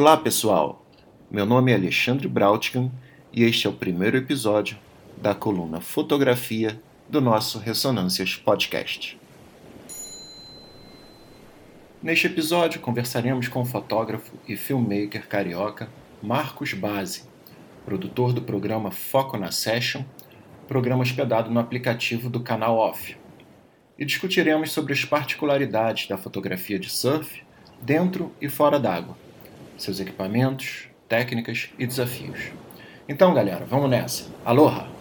Olá, pessoal! Meu nome é Alexandre Brautkin e este é o primeiro episódio da coluna Fotografia do nosso Ressonâncias Podcast. Neste episódio, conversaremos com o fotógrafo e filmmaker carioca Marcos Base, produtor do programa Foco na Session, programa hospedado no aplicativo do canal Off. E discutiremos sobre as particularidades da fotografia de surf dentro e fora d'água, seus equipamentos, técnicas e desafios. Então, galera, vamos nessa. Aloha!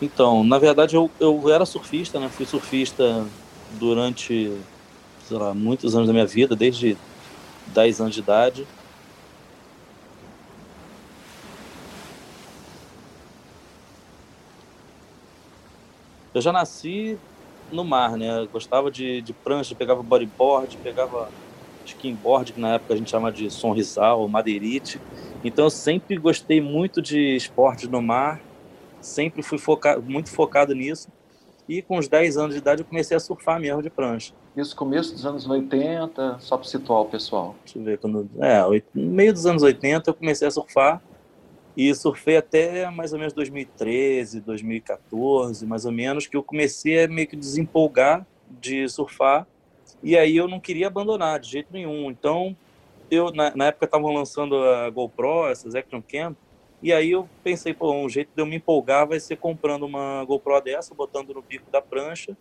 Então, na verdade, eu, eu era surfista, né? Fui surfista durante, sei lá, muitos anos da minha vida, desde 10 anos de idade. Eu já nasci no mar, né? Eu gostava de, de prancha, pegava bodyboard, pegava skimboard, que na época a gente chama de sonrisal, madeirite. Então eu sempre gostei muito de esportes no mar sempre fui focado, muito focado nisso. E com os 10 anos de idade eu comecei a surfar mesmo de prancha. Isso começo dos anos 80, só para situar o pessoal. Deixa eu ver, quando, é, no meio dos anos 80 eu comecei a surfar e surfei até mais ou menos 2013, 2014, mais ou menos, que eu comecei a meio que desempolgar de surfar e aí eu não queria abandonar de jeito nenhum. Então, eu na, na época estavam lançando a GoPro, essas Action Cam, e aí eu pensei, pô, um jeito de eu me empolgar vai ser comprando uma GoPro dessa, botando no bico da prancha.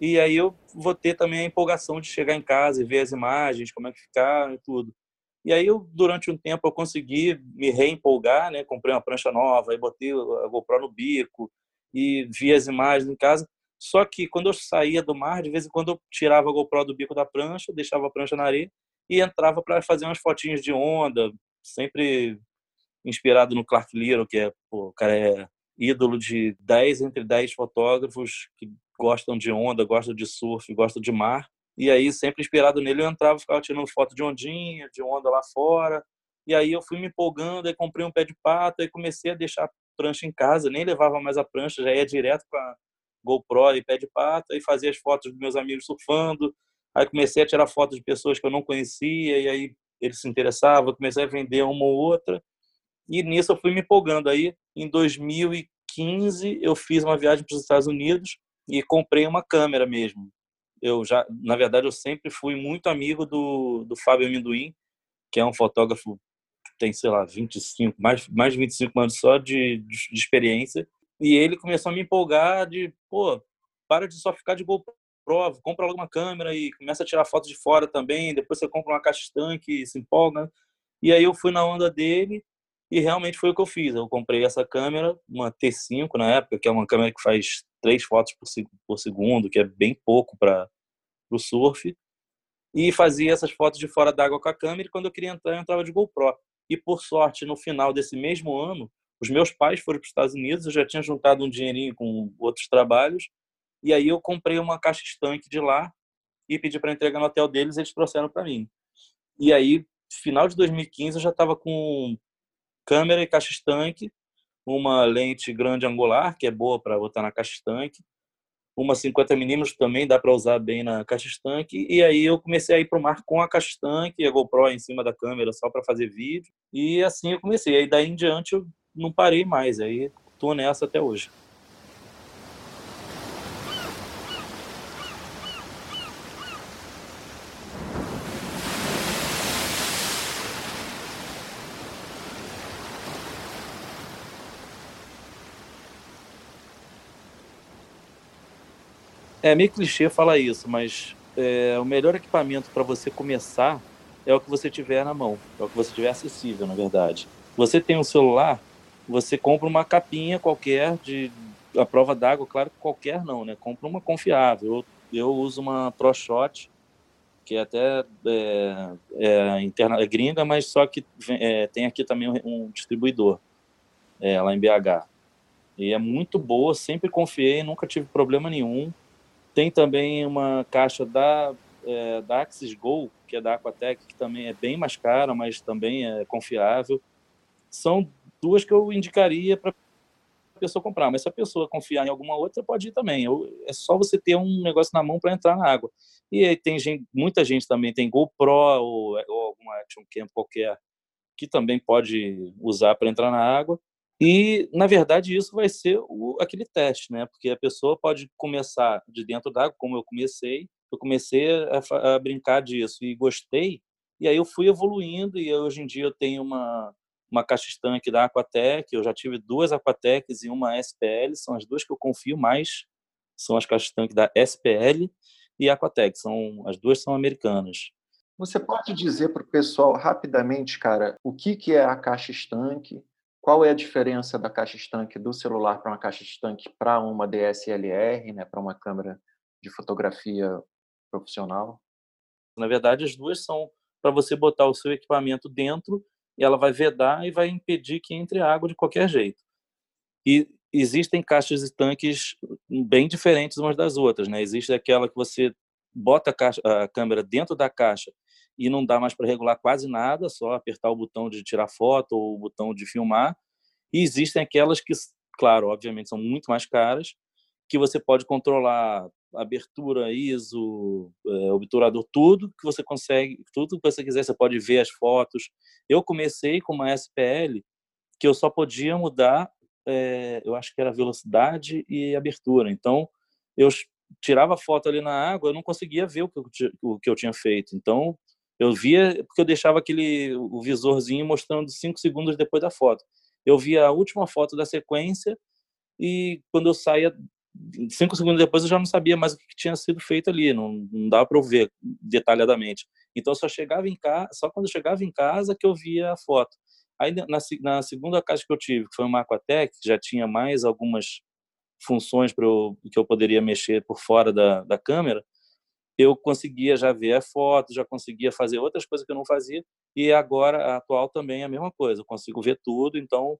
E aí eu vou ter também a empolgação de chegar em casa e ver as imagens, como é que ficar e tudo. E aí eu, durante um tempo, eu consegui me reempolgar, né? Comprei uma prancha nova, aí botei a GoPro no bico e vi as imagens em casa. Só que quando eu saía do mar, de vez em quando eu tirava a GoPro do bico da prancha, deixava a prancha na areia e entrava para fazer umas fotinhas de onda, sempre inspirado no Clark Little, que é, pô, o cara é ídolo de 10 entre 10 fotógrafos que gostam de onda, gostam de surf, gostam de mar. E aí, sempre inspirado nele, eu entrava, ficava tirando foto de ondinha, de onda lá fora. E aí eu fui me empolgando, aí comprei um pé de pato, e comecei a deixar a prancha em casa, nem levava mais a prancha, já ia direto com a GoPro e pé de pato, aí fazia as fotos dos meus amigos surfando. Aí comecei a tirar fotos de pessoas que eu não conhecia, e aí eles se interessavam, comecei a vender uma ou outra. E nisso eu fui me empolgando. Aí, em 2015, eu fiz uma viagem para os Estados Unidos e comprei uma câmera mesmo. Eu já, na verdade, eu sempre fui muito amigo do, do Fábio Amendoim, que é um fotógrafo que tem, sei lá, 25, mais, mais de 25 anos só de, de, experiência. E ele começou a me empolgar de, pô, para de só ficar de GoPro, compra logo uma câmera e começa a tirar fotos de fora também, depois você compra uma caixa estanque se empolga. E aí eu fui na onda dele e realmente foi o que eu fiz. Eu comprei essa câmera, uma T5 na época, que é uma câmera que faz três fotos por, segundo, que é bem pouco para o surf. E fazia essas fotos de fora d'água com a câmera. E quando eu queria entrar, eu entrava de GoPro. E por sorte, no final desse mesmo ano, os meus pais foram para os Estados Unidos. Eu já tinha juntado um dinheirinho com outros trabalhos. E aí eu comprei uma caixa estanque de lá e pedi para entregar no hotel deles. Eles trouxeram para mim. E aí, final de 2015, eu já estava com câmera e caixa estanque, uma lente grande angular, que é boa para botar na caixa estanque, uma 50 mm também dá para usar bem na caixa estanque, e aí eu comecei a ir para o mar com a caixa estanque e a GoPro em cima da câmera só para fazer vídeo, e assim eu comecei. Aí daí em diante eu não parei mais, aí estou nessa até hoje. É meio clichê falar isso, mas é, o melhor equipamento para você começar é o que você tiver na mão, é o que você tiver acessível, na verdade. Você tem um celular, você compra uma capinha qualquer de a prova d'água, claro que qualquer não, né? Compra uma confiável. Eu, eu uso uma ProShot, que é até é, é, interna, é gringa, mas só que é, tem aqui também um, distribuidor é, lá em BH. E é muito boa, sempre confiei, nunca tive problema nenhum. Tem também uma caixa da, é, da Axis Go, que é da Aquatec, que também é bem mais cara, mas também é confiável. São duas que eu indicaria para a pessoa comprar, mas se a pessoa confiar em alguma outra, pode ir também. Eu, é só você ter um negócio na mão para entrar na água. E aí tem gente, muita gente também tem GoPro ou, ou alguma action cam qualquer que também pode usar para entrar na água. E, na verdade, isso vai ser o, aquele teste, né? Porque a pessoa pode começar de dentro d'água, como eu comecei. Eu comecei a, a, brincar disso e gostei. E aí eu fui evoluindo e hoje em dia eu tenho uma, uma caixa estanque da Aquatec. Eu já tive duas Aquatecs e uma SPL. São as duas que eu confio mais. São as caixas estanque da SPL e Aquatec. São, as duas são americanas. Você pode dizer para o pessoal rapidamente, cara, o que, que é a caixa estanque qual é a diferença da caixa estanque do celular para uma caixa estanque para uma DSLR, né, para uma câmera de fotografia profissional? Na verdade, as duas são para você botar o seu equipamento dentro e ela vai vedar e vai impedir que entre água de qualquer jeito. E existem caixas estanques bem diferentes umas das outras, né? Existe aquela que você bota a, caixa, a câmera dentro da caixa e não dá mais para regular quase nada, só apertar o botão de tirar foto ou o botão de filmar. E existem aquelas que, claro, obviamente são muito mais caras, que você pode controlar abertura, ISO, é, obturador, tudo que você consegue, tudo que você quiser, você pode ver as fotos. Eu comecei com uma SPL que eu só podia mudar, é, eu acho que era velocidade e abertura. Então, eu tirava foto ali na água, eu não conseguia ver o que eu, o que eu tinha feito. Então, eu via porque eu deixava aquele o visorzinho mostrando cinco segundos depois da foto. Eu via a última foto da sequência e quando eu saía cinco segundos depois eu já não sabia mais o que tinha sido feito ali, não, não dava para eu ver detalhadamente. Então eu só chegava em casa, só quando eu chegava em casa que eu via a foto. Aí na, na segunda caixa que eu tive, que foi uma Aquatec, já tinha mais algumas funções para que eu poderia mexer por fora da, da câmera, eu conseguia já ver a foto, já conseguia fazer outras coisas que eu não fazia, e agora a atual também é a mesma coisa, eu consigo ver tudo, então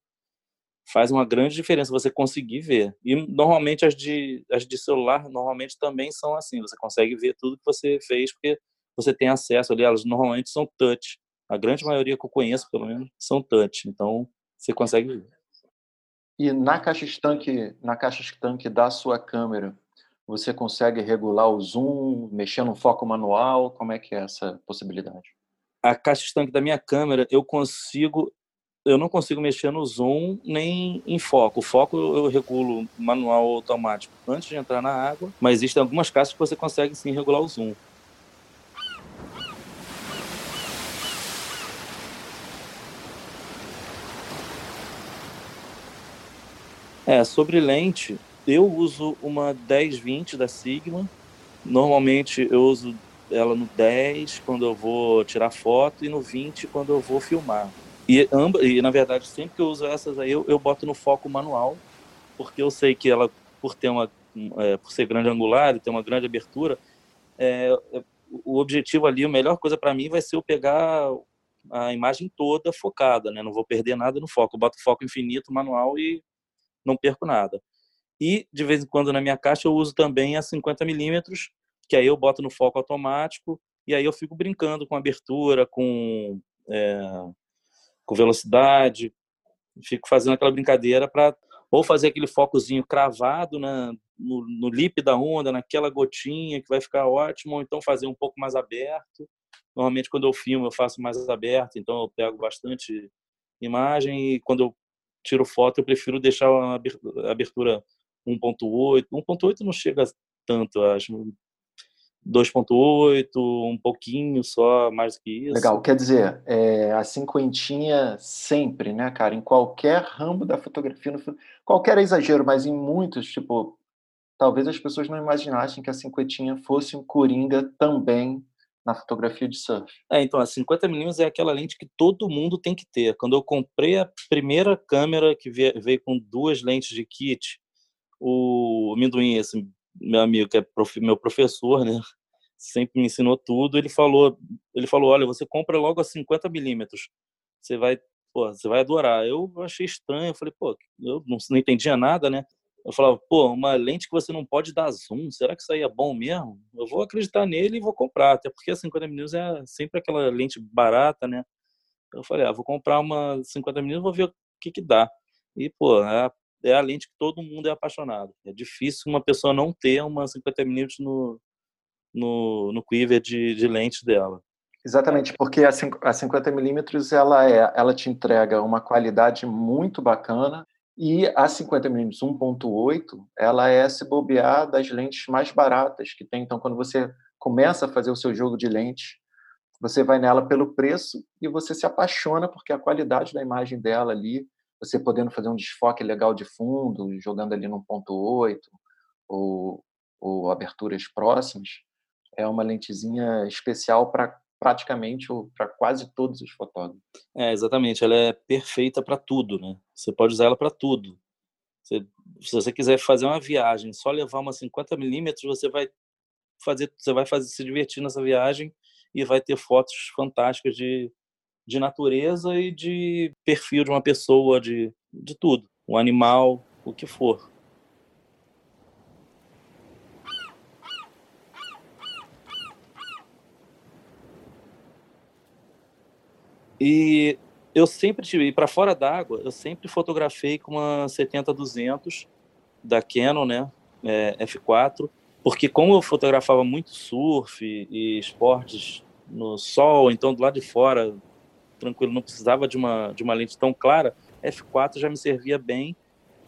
faz uma grande diferença você conseguir ver. E normalmente as de, as de celular normalmente também são assim, você consegue ver tudo que você fez, porque você tem acesso ali, elas normalmente são touch. A grande maioria que eu conheço, pelo menos, são touch, então você consegue ver. E na caixa estanque, na caixa estanque da sua câmera, você consegue regular o zoom, mexer no foco manual? Como é que é essa possibilidade? A caixa estanque da minha câmera, eu consigo, eu não consigo mexer no zoom nem em foco. O foco eu regulo manual ou automático antes de entrar na água, mas existem algumas caixas que você consegue sim regular o zoom. É, sobre lente, eu uso uma 1020 da Sigma. Normalmente eu uso ela no 10 quando eu vou tirar foto e no 20 quando eu vou filmar. E, amba, e na verdade, sempre que eu uso essas aí, eu, eu boto no foco manual, porque eu sei que ela, por ter uma, é, por ser grande angular e ter uma grande abertura, é, é o objetivo ali, a melhor coisa para mim vai ser eu pegar a imagem toda focada, né? Não vou perder nada no foco. Eu boto foco infinito manual e não perco nada. E, de vez em quando, na minha caixa, eu uso também a 50 milímetros, que aí eu boto no foco automático, e aí eu fico brincando com abertura, com, é, com velocidade, fico fazendo aquela brincadeira para ou fazer aquele focozinho cravado na, no, no lip da onda, naquela gotinha que vai ficar ótimo, ou então fazer um pouco mais aberto. Normalmente, quando eu filmo, eu faço mais aberto, então eu pego bastante imagem e quando eu tiro foto, eu prefiro deixar a abertura 1.8. 1.8 não chega tanto, acho. 2.8, um pouquinho só, mais do que isso. Legal, quer dizer, é, a cinquentinha sempre, né, cara, em qualquer ramo da fotografia, no, qualquer exagero, mas em muitos, tipo, talvez as pessoas não imaginassem que a cinquentinha fosse um coringa também na fotografia de surf. É, então, a 50mm é aquela lente que todo mundo tem que ter. Quando eu comprei a primeira câmera que veio com duas lentes de kit, o amendoim, esse meu amigo, que é prof, meu professor, né? Sempre me ensinou tudo. Ele falou, ele falou, olha, você compra logo a 50 milímetros, você vai, pô, você vai adorar. Eu achei estranho, eu falei, pô, eu não, não entendia nada, né? Eu falava, pô, uma lente que você não pode dar zoom, será que isso aí é bom mesmo? Eu vou acreditar nele e vou comprar, até porque a 50mm é sempre aquela lente barata, né? Eu falei, ah, vou comprar uma 50mm, vou ver o que que dá. E, pô, a, é a lente que todo mundo é apaixonado. É difícil uma pessoa não ter uma 50mm no, no, no quiver de, de lente dela. Exatamente, porque a 50mm ela, é, ela te entrega uma qualidade muito bacana e a 50mm 1.8, ela é se bobear das lentes mais baratas que tem. Então, quando você começa a fazer o seu jogo de lente, você vai nela pelo preço e você se apaixona porque a qualidade da imagem dela ali, você podendo fazer um desfoque legal de fundo, jogando ali no 1.8 ou, ou aberturas próximas, é uma lentezinha especial para praticamente para quase todos os fotógrafos. É, exatamente. Ela é perfeita para tudo, né? Você pode usar ela para tudo. Você, se você quiser fazer uma viagem, só levar uma 50 milímetros, você vai fazer, você vai fazer se divertir nessa viagem e vai ter fotos fantásticas de, de natureza e de perfil de uma pessoa, de, de tudo, um animal, o que for. E eu sempre tive, para fora d'água, eu sempre fotografei com uma 70-200 da Canon, né, é, F4, porque como eu fotografava muito surf e esportes no sol, então do lado de fora, tranquilo, não precisava de uma, de uma lente tão clara, F4 já me servia bem,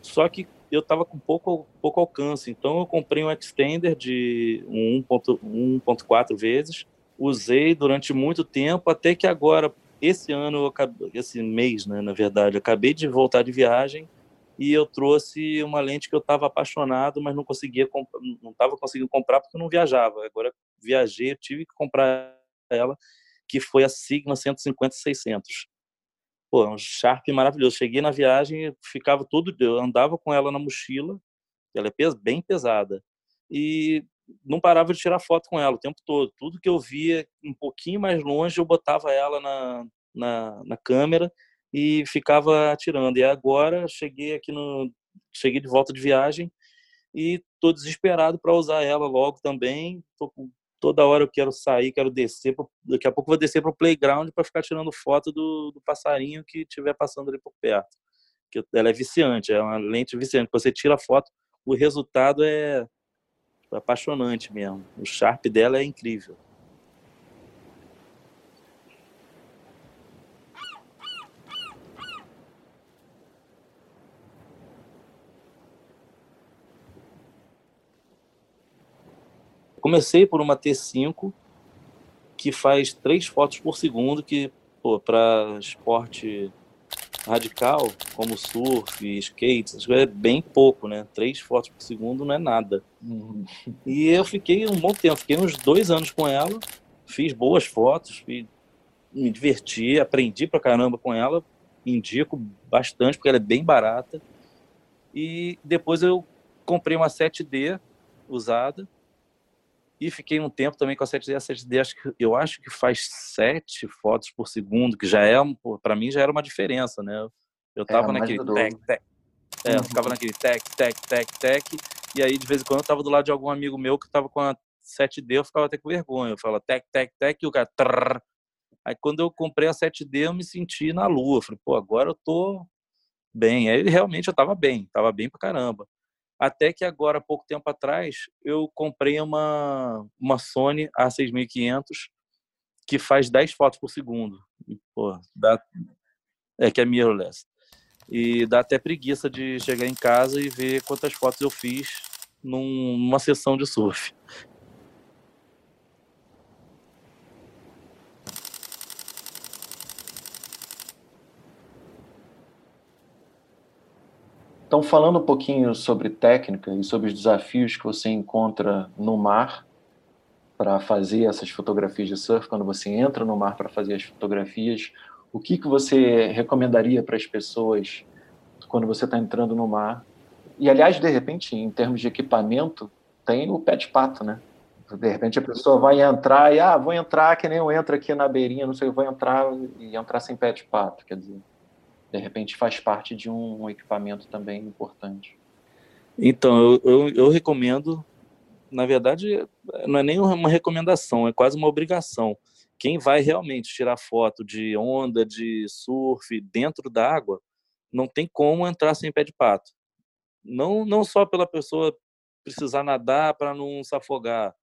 só que eu estava com pouco, pouco alcance, então eu comprei um extender de 1.4 vezes, usei durante muito tempo, até que agora, esse ano, esse mês, né, na verdade, acabei de voltar de viagem e eu trouxe uma lente que eu estava apaixonado, mas não conseguia não estava conseguindo comprar porque eu não viajava. Agora viajei, eu tive que comprar ela, que foi a Sigma 150-600. Pô, um Sharp maravilhoso. Cheguei na viagem, ficava todo, eu andava com ela na mochila, ela é bem pesada. E não parava de tirar foto com ela o tempo todo. Tudo que eu via um pouquinho mais longe, eu botava ela na, na, na câmera e ficava atirando. E agora cheguei aqui no cheguei de volta de viagem e tô desesperado para usar ela logo também. Tô, toda hora eu quero sair, quero descer, daqui a pouco vou descer para o playground para ficar tirando foto do, do passarinho que estiver passando ali por perto. Que ela é viciante, é uma lente viciante. Você tira foto, o resultado é apaixonante mesmo. O Sharp dela é incrível. Comecei por uma T5 que faz três fotos por segundo, que para esporte radical, como surf, skate, é bem pouco, né? Três fotos por segundo não é nada. Uhum. E eu fiquei um bom tempo, fiquei uns dois anos com ela, fiz boas fotos, fiz, me diverti, aprendi pra caramba com ela, indico bastante, porque ela é bem barata. E depois eu comprei uma 7D usada, e fiquei um tempo também com a 7D. A 7D acho que, eu acho que faz sete fotos por segundo, que já é, para mim já era uma diferença, né? Eu é, tava é, naquele tec, tec. É, eu ficava naquele tec, tec, tec, tec. E aí, de vez em quando, eu tava do lado de algum amigo meu que tava com a 7D, eu ficava até com vergonha. Eu falava tec, tec, tec, e o cara. Trrr. Aí, quando eu comprei a 7D, eu me senti na lua. Eu falei, pô, agora eu tô bem. Aí, realmente, eu tava bem, tava bem pra caramba. Até que agora, pouco tempo atrás, eu comprei uma, uma Sony A6500 que faz 10 fotos por segundo. E, pô, dá, é que é mirrorless. E dá até preguiça de chegar em casa e ver quantas fotos eu fiz num, numa sessão de surf. Então, falando um pouquinho sobre técnica e sobre os desafios que você encontra no mar para fazer essas fotografias de surf, quando você entra no mar para fazer as fotografias, o que, que você recomendaria para as pessoas quando você está entrando no mar? E, aliás, de repente, em termos de equipamento, tem o pé de pato, né? De repente a pessoa vai entrar e, ah, vou entrar que nem eu entro aqui na beirinha, não sei, vou entrar e entrar sem pé de pato, quer dizer, de repente faz parte de um equipamento também importante. Então, eu, eu, eu recomendo, na verdade, não é nem uma recomendação, é quase uma obrigação. Quem vai realmente tirar foto de onda, de surf dentro da água, não tem como entrar sem pé de pato. Não, não só pela pessoa precisar nadar para não se afogar,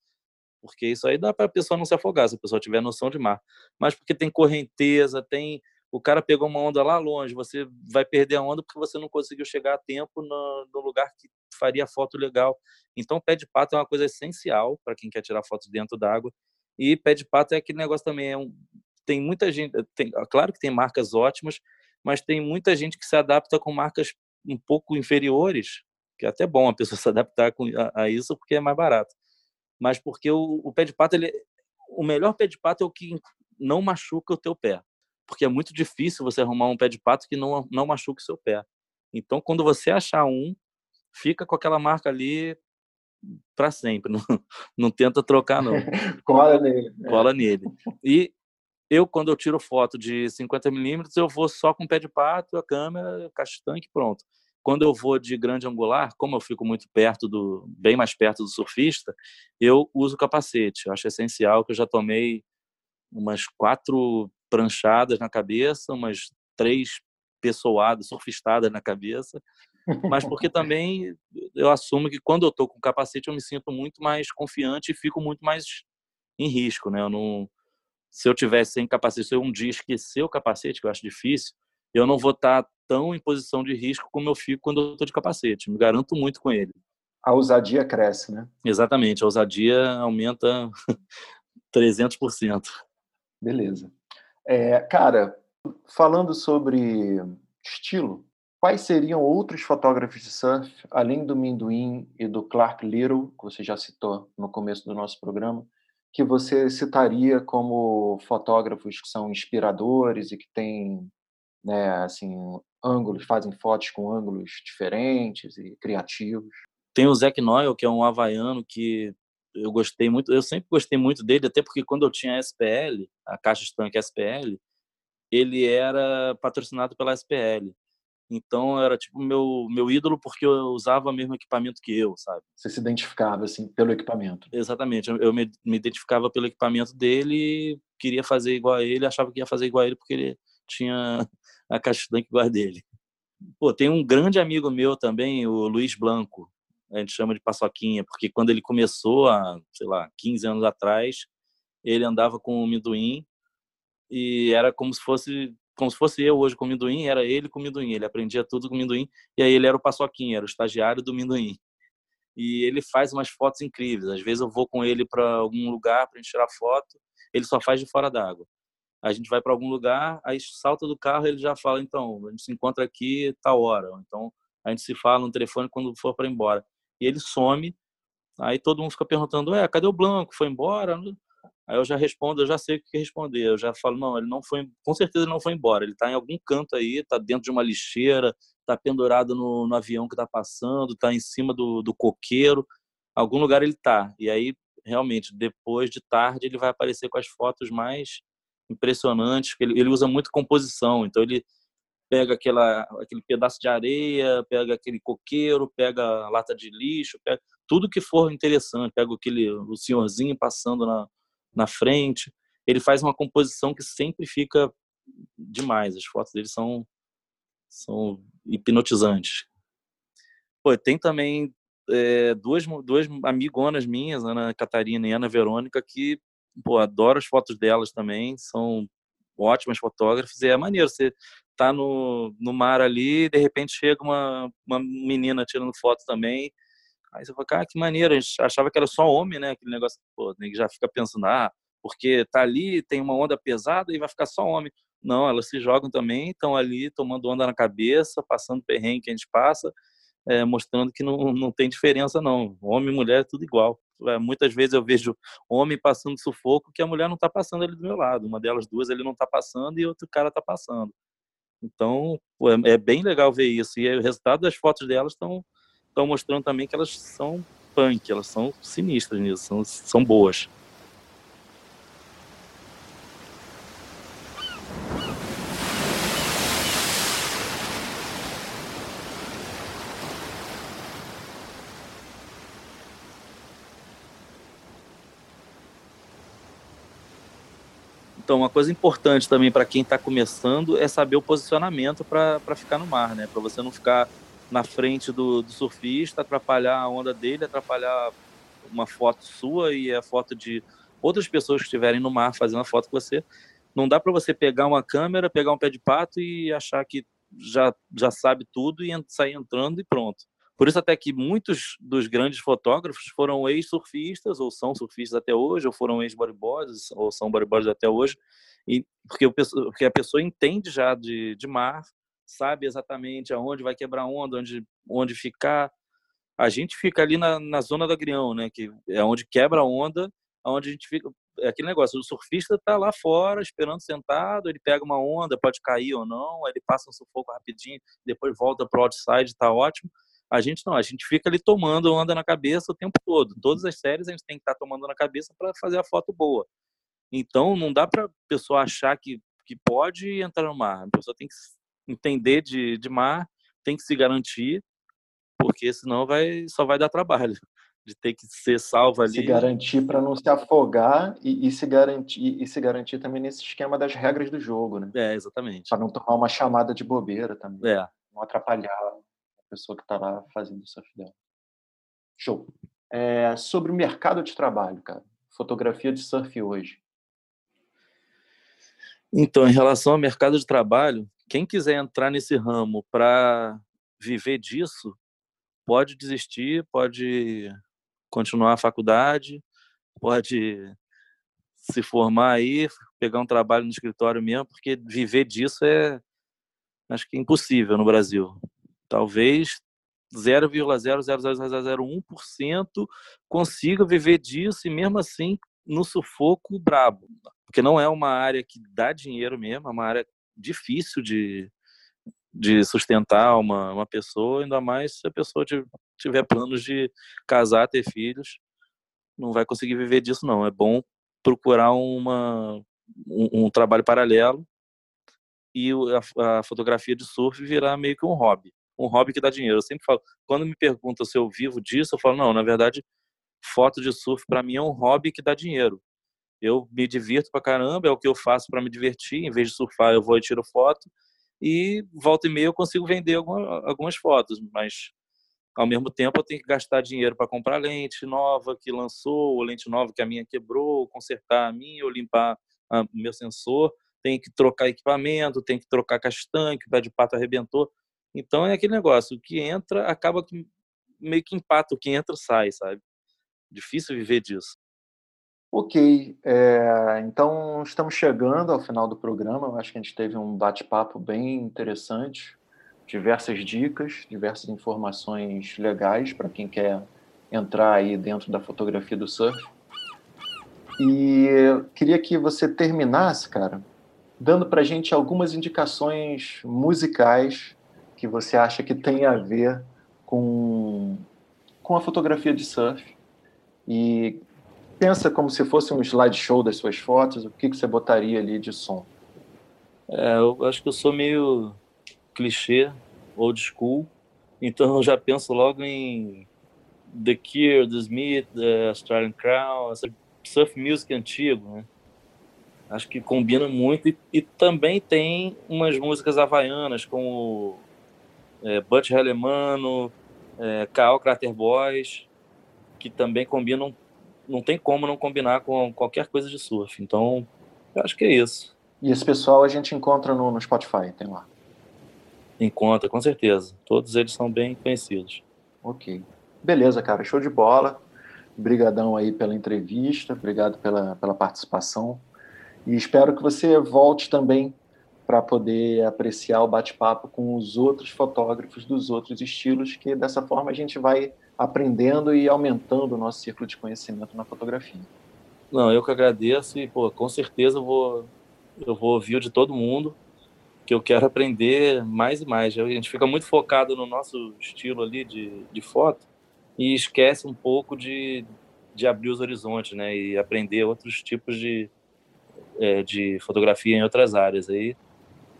porque isso aí dá para a pessoa não se afogar, se a pessoa tiver noção de mar. Mas porque tem correnteza, tem o cara pegou uma onda lá longe, você vai perder a onda porque você não conseguiu chegar a tempo no, no lugar que faria foto legal. Então, pé de pato é uma coisa essencial para quem quer tirar fotos dentro d'água. E pé de pato é aquele negócio também, é um, tem muita gente, tem, claro que tem marcas ótimas, mas tem muita gente que se adapta com marcas um pouco inferiores, que é até bom a pessoa se adaptar com, a, a isso porque é mais barato mas porque o, o pé de pato, ele, o melhor pé de pato é o que não machuca o teu pé, porque é muito difícil você arrumar um pé de pato que não, não machuque o seu pé. Então, quando você achar um, fica com aquela marca ali para sempre, não, não tenta trocar não. Cola nele. É. Cola nele. E eu, quando eu tiro foto de 50 milímetros, eu vou só com o pé de pato, a câmera, caixa tanque, pronto. Quando eu vou de grande angular, como eu fico muito perto do, bem mais perto do surfista, eu uso capacete. Eu acho essencial que eu já tomei umas quatro pranchadas na cabeça, umas três pessoadas, surfistadas na cabeça, mas porque também eu assumo que quando eu estou com capacete eu me sinto muito mais confiante e fico muito mais em risco, né? Eu não, se eu tivesse sem capacete, se eu um dia esquecer o capacete, que eu acho difícil, eu não vou estar tão em posição de risco como eu fico quando eu estou de capacete. Me garanto muito com ele. A ousadia cresce, né? Exatamente, a ousadia aumenta 300%. Beleza. É, cara, falando sobre estilo, quais seriam outros fotógrafos de surf, além do Minduim e do Clark Little, que você já citou no começo do nosso programa, que você citaria como fotógrafos que são inspiradores e que têm né, assim, ângulos, fazem fotos com ângulos diferentes e criativos. Tem o Zac Noel, que é um havaiano que eu gostei muito, eu sempre gostei muito dele, até porque quando eu tinha a SPL, a caixa estanque SPL, ele era patrocinado pela SPL. Então era tipo meu meu ídolo porque eu usava o mesmo equipamento que eu, sabe? Você se identificava assim pelo equipamento. Exatamente, eu, eu me, me, identificava pelo equipamento dele, queria fazer igual a ele, achava que ia fazer igual a ele porque ele tinha a caixa tanque igual a dele. Pô, tem um grande amigo meu também, o Luiz Blanco. A gente chama de Paçoquinha, porque quando ele começou, há, sei lá, 15 anos atrás, ele andava com o Minduim e era como se fosse como se fosse eu hoje com o Minduim, era ele com o Minduim. Ele aprendia tudo com o Minduim e aí ele era o Paçoquinha, era o estagiário do Minduim. E ele faz umas fotos incríveis. Às vezes eu vou com ele para algum lugar para tirar foto, ele só faz de fora d'água a gente vai para algum lugar, aí salta do carro ele já fala, então, a gente se encontra aqui tal hora. Então, a gente se fala no telefone quando for para embora. E ele some, aí todo mundo fica perguntando, é, cadê o Blanco? Foi embora? Aí eu já respondo, eu já sei o que responder. Eu já falo, não, ele não foi, com certeza ele não foi embora. Ele está em algum canto aí, está dentro de uma lixeira, está pendurado no, no, avião que está passando, está em cima do, do coqueiro, algum lugar ele está. E aí, realmente, depois de tarde, ele vai aparecer com as fotos mais impressionantes, ele, ele usa muito composição, então ele pega aquela, aquele pedaço de areia, pega aquele coqueiro, pega lata de lixo, pega tudo que for interessante, pega aquele o senhorzinho passando na, na frente, ele faz uma composição que sempre fica demais, as fotos dele são são hipnotizantes. Pô, tem também é, duas, duas amigonas minhas, Ana Catarina e Ana Verônica, que pô, adoro as fotos delas também, são ótimas fotógrafas e é maneiro você tá no, no mar ali e de repente chega uma, uma menina tirando foto também aí você fala, cara, que maneiro, a gente achava que era só homem, né, aquele negócio, pô, já fica pensando, ah, porque tá ali, tem uma onda pesada e vai ficar só homem. Não, elas se jogam também, estão ali tomando onda na cabeça, passando perrengue que a gente passa, é, mostrando que não, não tem diferença não. Homem e mulher é tudo igual. É, muitas vezes eu vejo homem passando sufoco que a mulher não está passando ali do meu lado. Uma delas duas ele não está passando e outro cara está passando. Então é, é, bem legal ver isso. E o resultado das fotos delas estão estão mostrando também que elas são punk, elas são sinistras nisso, são, são boas. Então, uma coisa importante também para quem está começando é saber o posicionamento para ficar no mar, né? Para você não ficar na frente do, do, surfista, atrapalhar a onda dele, atrapalhar uma foto sua e a foto de outras pessoas que estiverem no mar fazendo a foto com você. Não dá para você pegar uma câmera, pegar um pé de pato e achar que já, já sabe tudo e sair entrando e pronto. Por isso até que muitos dos grandes fotógrafos foram ex-surfistas, ou são surfistas até hoje, ou foram ex-bodyboards, ou são bodyboards até hoje, e porque, o, porque a pessoa entende já de, de mar, sabe exatamente aonde vai quebrar onda, onde, onde ficar. A gente fica ali na, na zona do agrião, né? Que é onde quebra a onda, onde a gente fica. É aquele negócio, o surfista está lá fora, esperando sentado, ele pega uma onda, pode cair ou não, ele passa um sufoco rapidinho, depois volta para o outside, está ótimo. A gente não, a gente fica ali tomando onda na cabeça o tempo todo. Todas as séries a gente tem que estar tá tomando na cabeça para fazer a foto boa. Então não dá para a pessoa achar que, que pode entrar no mar. A pessoa tem que entender de, de mar, tem que se garantir, porque senão vai, só vai dar trabalho de ter que ser salvo ali. Se garantir para não se afogar e, e, se garantir e se garantir também nesse esquema das regras do jogo, né? É, exatamente. Para não tomar uma chamada de bobeira também. É. Não atrapalhar pessoa que está lá fazendo o surf dela. Show. É, sobre o mercado de trabalho, cara. Fotografia de surf hoje. Então, em relação ao mercado de trabalho, quem quiser entrar nesse ramo para viver disso, pode desistir, pode continuar a faculdade, pode se formar aí, pegar um trabalho no escritório mesmo, porque viver disso é acho que é impossível no Brasil. Talvez 0,00001% consiga viver disso e mesmo assim no sufoco brabo, porque não é uma área que dá dinheiro mesmo, é uma área difícil de, de sustentar uma, uma pessoa, ainda mais se a pessoa tiver planos de casar, ter filhos, não vai conseguir viver disso não. É bom procurar uma, um, um trabalho paralelo e a, a, fotografia de surf virar meio que um hobby. Um hobby que dá dinheiro. Eu sempre falo, quando me perguntam se eu vivo disso, eu falo, não, na verdade, foto de surf para mim é um hobby que dá dinheiro eu me divirto pra caramba, é o que eu faço para me divertir. Em vez de surfar, eu vou e tiro foto. E volta e meia eu consigo vender alguma, algumas fotos, mas ao mesmo tempo eu tenho que gastar dinheiro para comprar lente nova que lançou, ou lente nova que a minha quebrou, consertar a minha, ou limpar o meu sensor. Tem que trocar equipamento, tem que trocar castanho, que o pé de pato arrebentou. Então é aquele negócio, o que entra acaba que meio que empata, o que entra sai, sabe? Difícil viver disso. Ok, é, então estamos chegando ao final do programa. Eu acho que a gente teve um bate-papo bem interessante, diversas dicas, diversas informações legais para quem quer entrar aí dentro da fotografia do surf. E queria que você terminasse, cara, dando para gente algumas indicações musicais que você acha que tem a ver com, com a fotografia de surf e pensa como se fosse um slideshow das suas fotos, o que, que você botaria ali de som? É, eu acho que eu sou meio clichê, old school, então eu já penso logo em The Cure, The Smith, The Australian Crown, essa surf music antigo, né? Acho que combina muito e, e também tem umas músicas havaianas como é, Butch Hellemano, é, K.O. Crater Boys, que também combinam não tem como não combinar com qualquer coisa de surf. Então, eu acho que é isso. E esse pessoal a gente encontra no, no Spotify, tem lá? Encontra, com certeza. Todos eles são bem conhecidos. Ok. Beleza, cara. Show de bola. Obrigadão aí pela entrevista, obrigado pela, pela participação. E espero que você volte também para poder apreciar o bate-papo com os outros fotógrafos dos outros estilos, que dessa forma a gente vai aprendendo e aumentando o nosso círculo de conhecimento na fotografia. Não, eu que agradeço e, pô, com certeza eu vou, eu vou ouvir de todo mundo, que eu quero aprender mais e mais. A gente fica muito focado no nosso estilo ali de, de foto e esquece um pouco de, de abrir os horizontes, né? E aprender outros tipos de, é, de fotografia em outras áreas. Aí,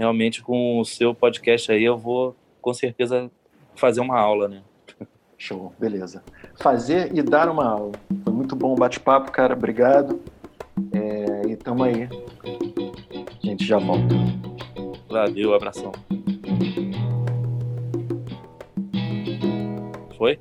realmente, com o seu podcast aí, eu vou, com certeza, fazer uma aula, né? Show, beleza. Fazer e dar uma aula. Foi muito bom o bate-papo, cara. Obrigado. É, e tamo aí. A gente já volta. Valeu, abração. Foi?